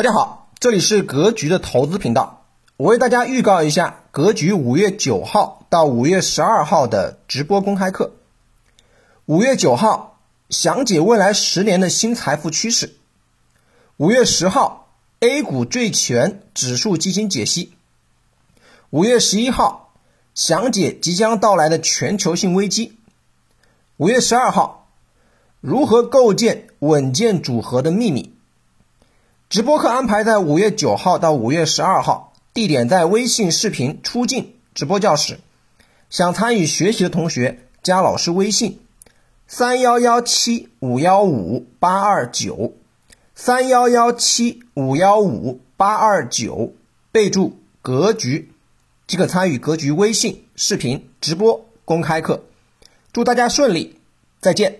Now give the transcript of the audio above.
大家好，这里是格局的投资频道。我为大家预告一下格局五月九号到五月十二号的直播公开课。五月九号详解未来十年的新财富趋势。五月十号 A 股最全指数基金解析。五月十一号详解即将到来的全球性危机。五月十二号如何构建稳健组合的秘密。直播课安排在五月九号到五月十二号，地点在微信视频出镜直播教室。想参与学习的同学，加老师微信：三幺幺七五幺五八二九，三幺幺七五幺五八二九，备注“格局”，即可参与格局微信视频直播公开课。祝大家顺利，再见。